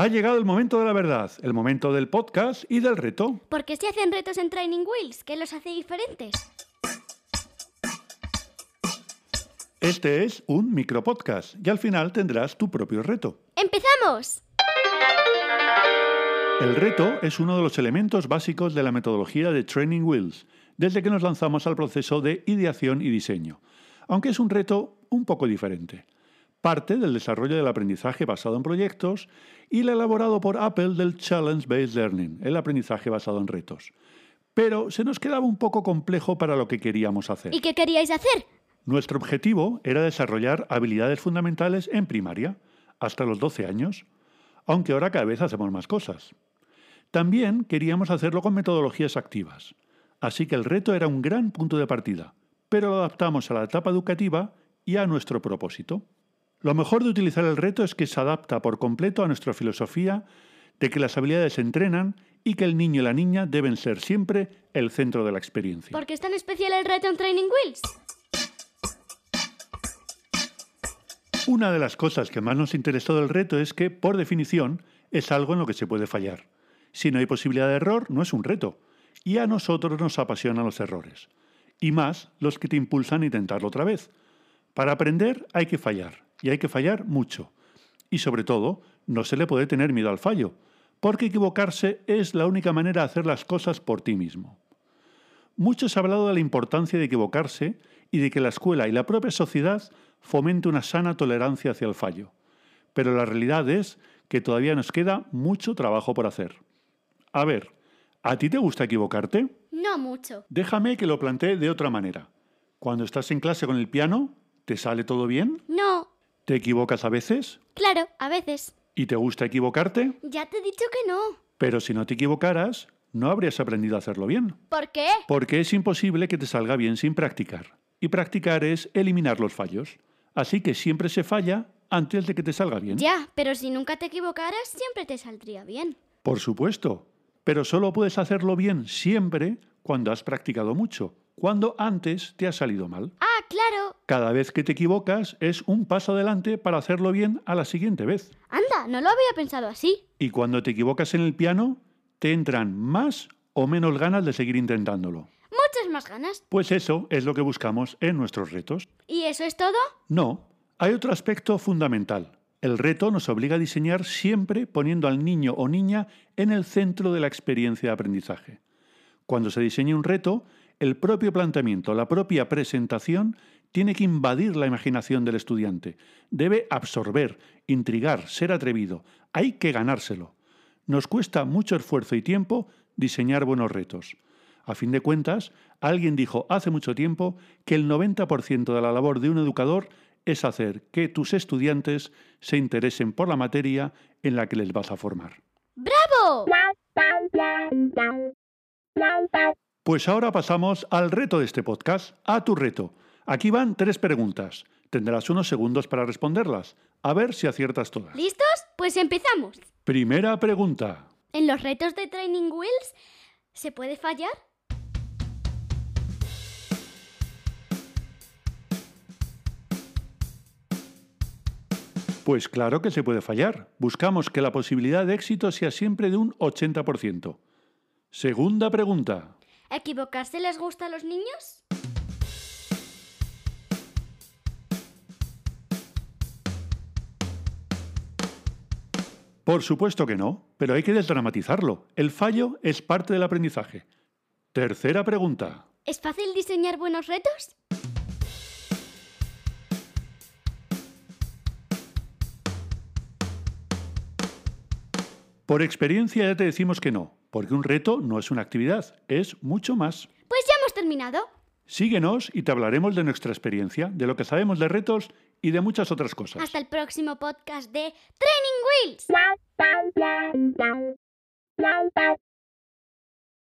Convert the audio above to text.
Ha llegado el momento de la verdad, el momento del podcast y del reto. ¿Por qué se hacen retos en Training Wheels? ¿Qué los hace diferentes? Este es un micropodcast y al final tendrás tu propio reto. ¡Empezamos! El reto es uno de los elementos básicos de la metodología de Training Wheels, desde que nos lanzamos al proceso de ideación y diseño, aunque es un reto un poco diferente. Parte del desarrollo del aprendizaje basado en proyectos y el elaborado por Apple del Challenge Based Learning, el aprendizaje basado en retos. Pero se nos quedaba un poco complejo para lo que queríamos hacer. ¿Y qué queríais hacer? Nuestro objetivo era desarrollar habilidades fundamentales en primaria, hasta los 12 años, aunque ahora cada vez hacemos más cosas. También queríamos hacerlo con metodologías activas, así que el reto era un gran punto de partida, pero lo adaptamos a la etapa educativa y a nuestro propósito. Lo mejor de utilizar el reto es que se adapta por completo a nuestra filosofía de que las habilidades se entrenan y que el niño y la niña deben ser siempre el centro de la experiencia. ¿Por qué es tan especial el reto en Training Wheels? Una de las cosas que más nos interesó del reto es que, por definición, es algo en lo que se puede fallar. Si no hay posibilidad de error, no es un reto. Y a nosotros nos apasionan los errores. Y más los que te impulsan a intentarlo otra vez. Para aprender hay que fallar. Y hay que fallar mucho. Y sobre todo, no se le puede tener miedo al fallo. Porque equivocarse es la única manera de hacer las cosas por ti mismo. Mucho se ha hablado de la importancia de equivocarse y de que la escuela y la propia sociedad fomente una sana tolerancia hacia el fallo. Pero la realidad es que todavía nos queda mucho trabajo por hacer. A ver, ¿a ti te gusta equivocarte? No mucho. Déjame que lo plantee de otra manera. Cuando estás en clase con el piano, ¿te sale todo bien? No. ¿Te equivocas a veces? Claro, a veces. ¿Y te gusta equivocarte? Ya te he dicho que no. Pero si no te equivocaras, no habrías aprendido a hacerlo bien. ¿Por qué? Porque es imposible que te salga bien sin practicar. Y practicar es eliminar los fallos. Así que siempre se falla antes de que te salga bien. Ya, pero si nunca te equivocaras, siempre te saldría bien. Por supuesto. Pero solo puedes hacerlo bien siempre cuando has practicado mucho, cuando antes te ha salido mal. Ah, claro. Cada vez que te equivocas es un paso adelante para hacerlo bien a la siguiente vez. Anda, no lo había pensado así. Y cuando te equivocas en el piano, te entran más o menos ganas de seguir intentándolo. Muchas más ganas. Pues eso es lo que buscamos en nuestros retos. ¿Y eso es todo? No, hay otro aspecto fundamental. El reto nos obliga a diseñar siempre poniendo al niño o niña en el centro de la experiencia de aprendizaje. Cuando se diseña un reto, el propio planteamiento, la propia presentación, tiene que invadir la imaginación del estudiante. Debe absorber, intrigar, ser atrevido. Hay que ganárselo. Nos cuesta mucho esfuerzo y tiempo diseñar buenos retos. A fin de cuentas, alguien dijo hace mucho tiempo que el 90% de la labor de un educador es hacer que tus estudiantes se interesen por la materia en la que les vas a formar. ¡Bravo! Pues ahora pasamos al reto de este podcast, a tu reto. Aquí van tres preguntas. Tendrás unos segundos para responderlas. A ver si aciertas todas. ¿Listos? Pues empezamos. Primera pregunta. ¿En los retos de Training Wheels se puede fallar? Pues claro que se puede fallar. Buscamos que la posibilidad de éxito sea siempre de un 80%. Segunda pregunta. ¿Equivocarse les gusta a los niños? Por supuesto que no, pero hay que desdramatizarlo. El fallo es parte del aprendizaje. Tercera pregunta. ¿Es fácil diseñar buenos retos? Por experiencia ya te decimos que no, porque un reto no es una actividad, es mucho más. Pues ya hemos terminado. Síguenos y te hablaremos de nuestra experiencia, de lo que sabemos de retos y de muchas otras cosas. Hasta el próximo podcast de Training Wheels.